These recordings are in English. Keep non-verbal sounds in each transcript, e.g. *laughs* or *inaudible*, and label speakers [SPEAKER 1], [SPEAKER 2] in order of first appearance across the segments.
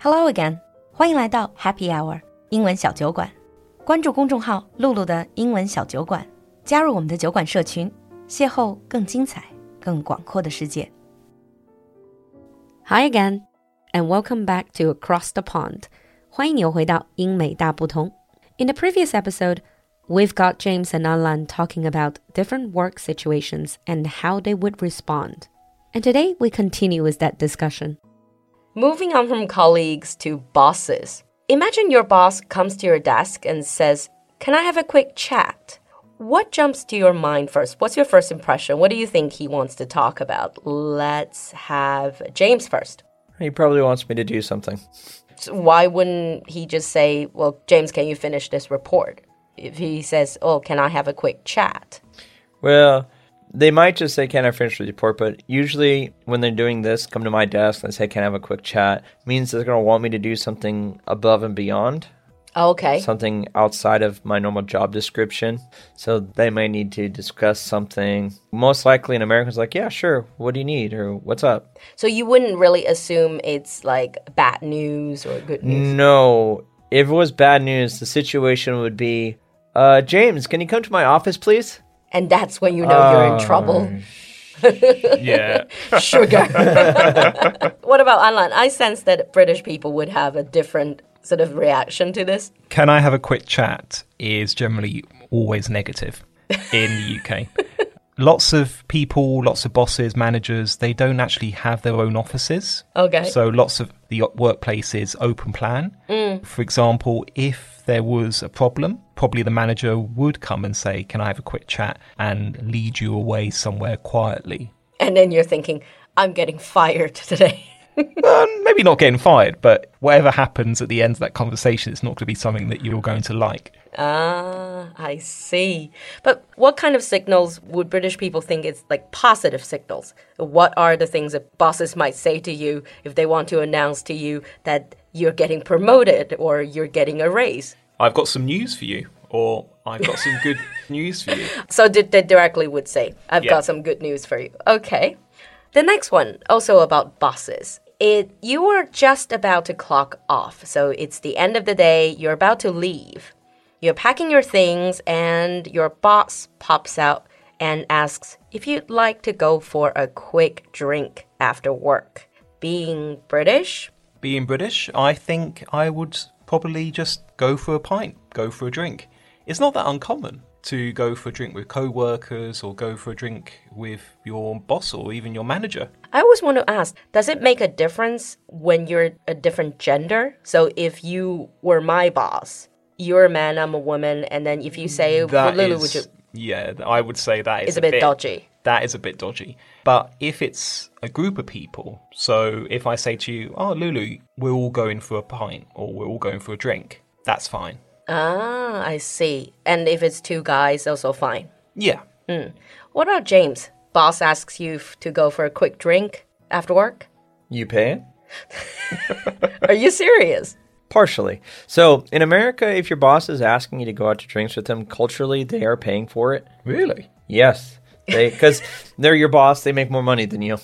[SPEAKER 1] Hello again，欢迎来到 Happy Hour 英文小酒馆。关注公众号“露露的英文小酒馆”，加入我们的酒馆社群，邂逅更精彩、更广阔的世界。Hi again, and welcome back to Across the Pond。欢迎你又回到英美大不同。In the previous episode, we've got James and Alan talking about different work situations and how they would respond. And today we continue with that discussion. Moving on from colleagues to bosses. Imagine your boss comes to your desk and says, Can I have a quick chat? What jumps to your mind first? What's your first impression? What do you think he wants to talk about? Let's have James first.
[SPEAKER 2] He probably wants me to do something.
[SPEAKER 1] So why wouldn't he just say, Well, James, can you finish this report? If he says, Oh, can I have a quick chat?
[SPEAKER 2] Well, they might just say, Can I finish the report? But usually, when they're doing this, come to my desk and say, Can I have a quick chat? means they're going to want me to do something above and beyond,
[SPEAKER 1] Okay.
[SPEAKER 2] something outside of my normal job description. So they may need to discuss something. Most likely, an American's like, Yeah, sure. What do you need? Or what's up?
[SPEAKER 1] So you wouldn't really assume it's like bad news or good news.
[SPEAKER 2] No. If it was bad news, the situation would be, uh, James, can you come to my office, please?
[SPEAKER 1] And that's when you know you're in oh, trouble. *laughs*
[SPEAKER 3] Yeah.
[SPEAKER 1] Sugar. *laughs* what about Anlan? I sense that British people would have a different sort of reaction to this.
[SPEAKER 3] Can I have a quick chat is generally always negative in the UK. Lots of people, lots of bosses, managers, they don't actually have their own offices.
[SPEAKER 1] Okay.
[SPEAKER 3] So lots of the workplace is open plan. Mm. For example, if there was a problem, probably the manager would come and say, Can I have a quick chat? and lead you away somewhere quietly.
[SPEAKER 1] And then you're thinking, I'm getting fired *laughs* today.
[SPEAKER 3] Um, maybe not getting fired, but whatever happens at the end of that conversation, it's not going to be something that you're going to like.
[SPEAKER 1] ah, I see. But what kind of signals would British people think is like positive signals? What are the things that bosses might say to you if they want to announce to you that you're getting promoted or you're getting a raise?
[SPEAKER 3] I've got some news for you, or I've got some good *laughs* news for you.
[SPEAKER 1] So they they directly would say, I've
[SPEAKER 3] Yeah.
[SPEAKER 1] got some good news for you. Okay. The next one, also about bosses. It you are just about to clock off. So it's the end of the day, you're about to leave. You're packing your things and your boss pops out and asks if you'd like to go for a quick drink after work. Being British,
[SPEAKER 3] Being British, I think I would probably just go for a pint, go for a drink. It's not that uncommon to go for a drink with co workers or go for a drink with your boss or even your manager.
[SPEAKER 1] I always want to ask, does it make a difference when you're a different gender? So if you were my boss, you're a man, I'm a woman, and then if you say,
[SPEAKER 3] That
[SPEAKER 1] Lulu,
[SPEAKER 3] is-
[SPEAKER 1] would you,
[SPEAKER 3] yeah, I would say that is
[SPEAKER 1] it's a bit dodgy.
[SPEAKER 3] That is a bit dodgy. But if it's a group of people, so if I say to you, "Oh, Lulu, we're all going for a pint or we're all going for a drink," that's fine.
[SPEAKER 1] Ah, I see. And if it's two guys, also fine.
[SPEAKER 3] Yeah,
[SPEAKER 1] What about James? Boss asks you to go for a quick drink after work?
[SPEAKER 2] You paying? *laughs*
[SPEAKER 1] Are you serious?
[SPEAKER 2] Partially. So in America, if your boss is asking you to go out to drinks with them, culturally they are paying for it.
[SPEAKER 3] really.
[SPEAKER 2] Yes, they because they're your boss. They make more money than you,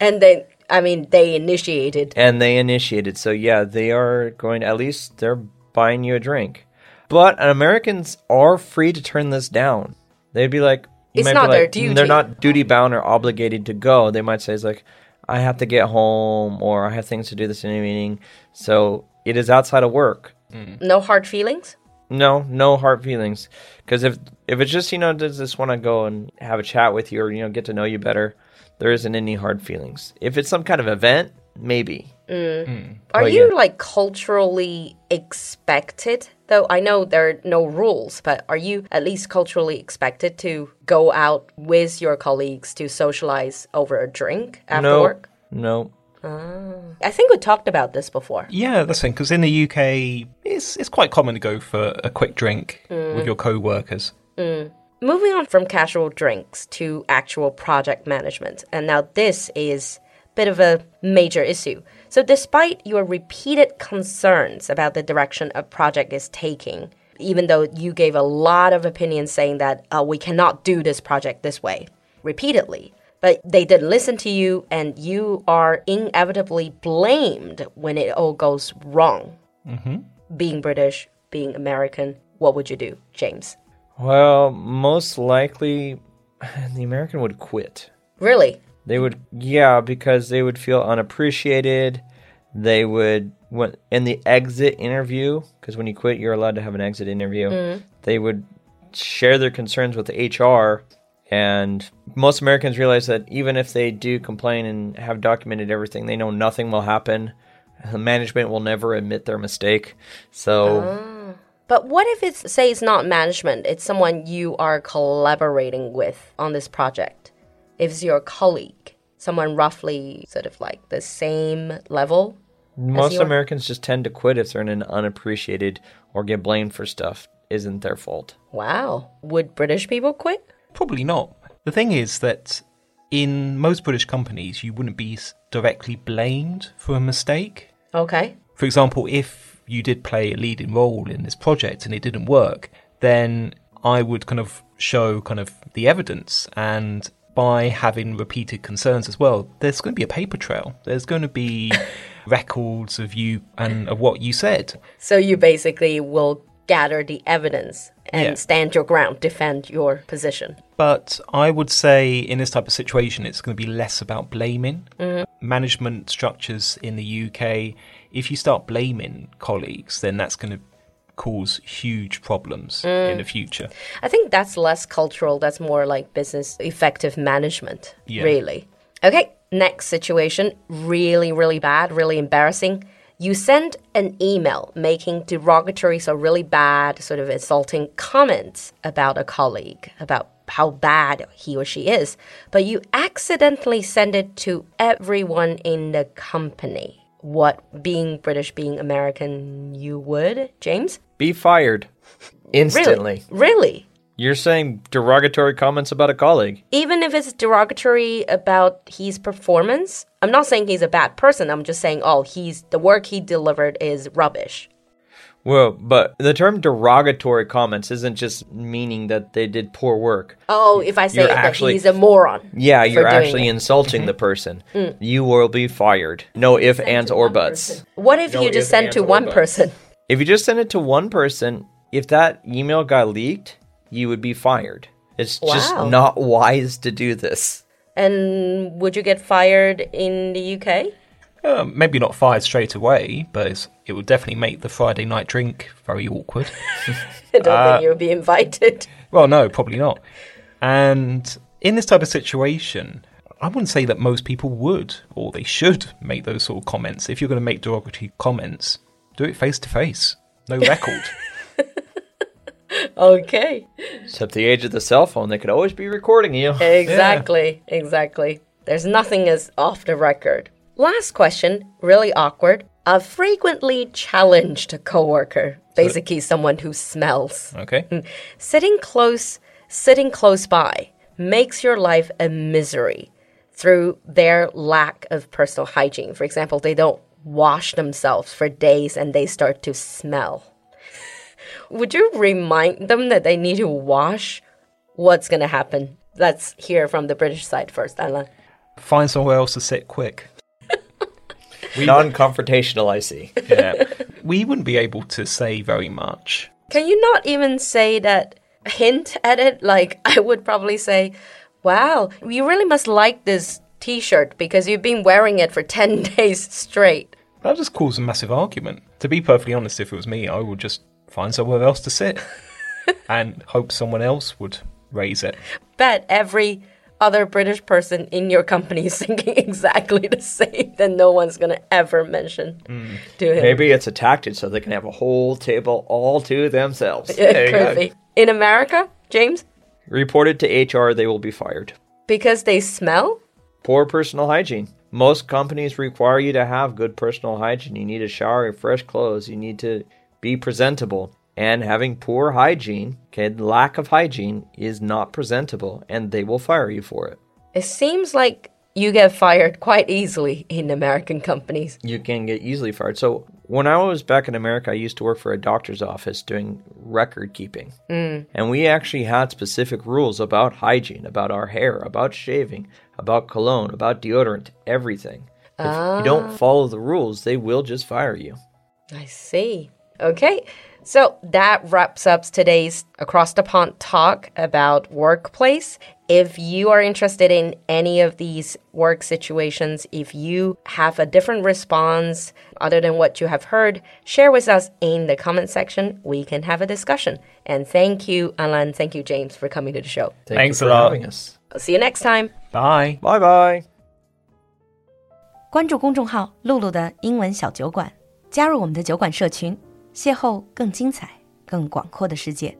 [SPEAKER 1] And they, I mean, they initiated.
[SPEAKER 2] and they initiated. So yeah, they are going. At least they're buying you a drink. But Americans are free to turn this down. They'd be like, you
[SPEAKER 1] It's
[SPEAKER 2] might be
[SPEAKER 1] not their duty.
[SPEAKER 2] They're not duty bound or obligated to go. They might say it's like, I have to get home, or I have things to do this in a meeting. So it is outside of work. Mm.
[SPEAKER 1] No hard feelings?
[SPEAKER 2] No, no hard feelings. Because if if it's just you know does this want to go and have a chat with you or you know get to know you better, there isn't any hard feelings. If it's some kind of event, maybe. Mm. Hmm.
[SPEAKER 1] Are
[SPEAKER 2] But
[SPEAKER 1] you
[SPEAKER 2] yeah.
[SPEAKER 1] like culturally expected? Though I know there are no rules, but are you at least culturally expected to go out with your colleagues to socialize over a drink after
[SPEAKER 2] no,
[SPEAKER 1] work?
[SPEAKER 2] no. Ah.
[SPEAKER 1] I think we talked about this before.
[SPEAKER 3] Yeah, that's the thing. Because in the UK, it's it's quite common to go for a quick drink mm. with your co-workers. Mm.
[SPEAKER 1] Moving on from casual drinks to actual project management. And now this is a bit of a major issue. So despite your repeated concerns about the direction a project is taking, even though you gave a lot of opinions saying that uh, we cannot do this project this way repeatedly, but they didn't listen to you, and you are inevitably blamed when it all goes wrong. Being British, being American, what would you do, James?
[SPEAKER 2] Well, most likely, *sighs* the American would quit.
[SPEAKER 1] Really?
[SPEAKER 2] They would, yeah, because they would feel unappreciated. They would, when in the exit interview, because when you quit, you're allowed to have an exit interview. Mm-hmm. They would share their concerns with the HR, and most Americans realize that even if they do complain and have documented everything, they know nothing will happen. The *laughs* management will never admit their mistake. So ah.
[SPEAKER 1] But what if it's, say, it's not management, it's someone you are collaborating with on this project? If it's your colleague, someone roughly sort of like the same level?
[SPEAKER 2] most
[SPEAKER 1] your-
[SPEAKER 2] Americans just tend to quit if they're in an unappreciated or get blamed for stuff isn't their fault.
[SPEAKER 1] Wow. Would British people quit?
[SPEAKER 3] Probably not. The thing is that in most British companies, you wouldn't be directly blamed for a mistake.
[SPEAKER 1] Okay.
[SPEAKER 3] For example, if you did play a leading role in this project and it didn't work, then I would kind of show kind of the evidence and by having repeated concerns as well, there's going to be a paper trail. There's going to be *laughs* records of you and of what you said.
[SPEAKER 1] So you basically will gather the evidence and
[SPEAKER 3] Yeah.
[SPEAKER 1] stand your ground, defend your position.
[SPEAKER 3] But I would say in this type of situation, it's going to be less about blaming. Mm-hmm. Management structures in the UK, if you start blaming colleagues, then that's going to cause huge problems in mm. the future.
[SPEAKER 1] I think that's less cultural, that's more like business effective management,
[SPEAKER 3] Yeah.
[SPEAKER 1] really. Okay, next situation really, really bad, really embarrassing. You send an email making derogatory, so really bad, sort of insulting comments about a colleague, about how bad he or she is, but you accidentally send it to everyone in the company. What, being British, being American, you would, James?
[SPEAKER 2] Be fired instantly.
[SPEAKER 1] Really? Really?
[SPEAKER 2] You're saying derogatory comments about a colleague.
[SPEAKER 1] even if it's derogatory about his performance, I'm not saying he's a bad person. I'm just saying, oh, he's the work he delivered is rubbish.
[SPEAKER 2] Well, but the term derogatory comments isn't just meaning that they did poor work.
[SPEAKER 1] Oh, if I say that
[SPEAKER 2] actually-
[SPEAKER 1] he's a moron.
[SPEAKER 2] Yeah, you're actually
[SPEAKER 1] it.
[SPEAKER 2] insulting the mm-hmm. person. Mm. You will be fired. No if, ands, or buts.
[SPEAKER 1] What if
[SPEAKER 2] No
[SPEAKER 1] you just
[SPEAKER 2] ifs,
[SPEAKER 1] send to one
[SPEAKER 2] buts.
[SPEAKER 1] person?
[SPEAKER 2] If you just send it to one person, if that email got leaked, you would be fired. It's just not wise to do this.
[SPEAKER 1] And would you get fired in the UK?
[SPEAKER 3] Uh, maybe not fired straight away, but it's, it would definitely make the Friday night drink very awkward. *laughs*
[SPEAKER 1] I don't think you'll be invited.
[SPEAKER 3] well, no, probably not. And in this type of situation, I wouldn't say that most people would or they should make those sort of comments. If you're going to make derogatory comments, do it face to face, no record. *laughs*
[SPEAKER 1] Okay.
[SPEAKER 2] Except the age of the cell phone, they could always be recording you.
[SPEAKER 1] Exactly. Exactly. There's nothing as off the record. Last question, really awkward. A frequently challenged coworker, basically someone who smells.
[SPEAKER 3] okay. Hmm.
[SPEAKER 1] Sitting close, sitting close by makes your life a misery through their lack of personal hygiene. For example, they don't wash themselves for days and they start to smell. Would you remind them that they need to wash? What's going to happen? Let's hear from the British side first, Alan.
[SPEAKER 3] Find somewhere else to sit quick.
[SPEAKER 2] Non confrontational, I see.
[SPEAKER 3] Yeah. we wouldn't be able to say very much.
[SPEAKER 1] Can you not even say that, hint at it? Like, I would probably say, wow, you really must like this t shirt because you've been wearing it for *laughs* 10 days straight.
[SPEAKER 3] That just cause a massive argument. To be perfectly honest, if it was me, I would just find somewhere else to sit *laughs* and hope someone else would raise it.
[SPEAKER 1] Bet every other British person in your company *laughs* is thinking exactly the same, then no one's going to ever mention mm. to him.
[SPEAKER 2] Maybe it's a tactic so they can have a whole table all to themselves.
[SPEAKER 1] It could be. In America, James,
[SPEAKER 2] Report it to HR, they will be fired.
[SPEAKER 1] because they smell?
[SPEAKER 2] Poor personal hygiene. Most companies require you to have good personal hygiene. You need a shower, and fresh clothes. You need to be presentable. And having poor hygiene, okay, lack of hygiene is not presentable, and they will fire you for it.
[SPEAKER 1] It seems like you get fired quite easily in American companies.
[SPEAKER 2] You can get easily fired. So when I was back in America, I used to work for a doctor's office doing record keeping. Mm. And we actually had specific rules about hygiene, about our hair, about shaving, about cologne, about deodorant, everything. If you don't follow the rules, they will just fire you.
[SPEAKER 1] I see. Okay. So that wraps up today's Across the Pond talk about workplace. If you are interested in any of these work situations, if you have a different response other than what you have heard, share with us in the comment section. We can have a discussion. And thank you, Alan. Thank you, James, for coming to the show.
[SPEAKER 2] Thank
[SPEAKER 3] Thanks
[SPEAKER 2] you
[SPEAKER 3] a
[SPEAKER 2] for
[SPEAKER 3] lot.
[SPEAKER 2] having us.
[SPEAKER 1] I'll see you next time.
[SPEAKER 3] Bye.
[SPEAKER 2] Bye bye.
[SPEAKER 1] 关注公众号“露露的英文小酒馆”，加入我们的酒馆社群， 邂逅更精彩、更广阔的世界。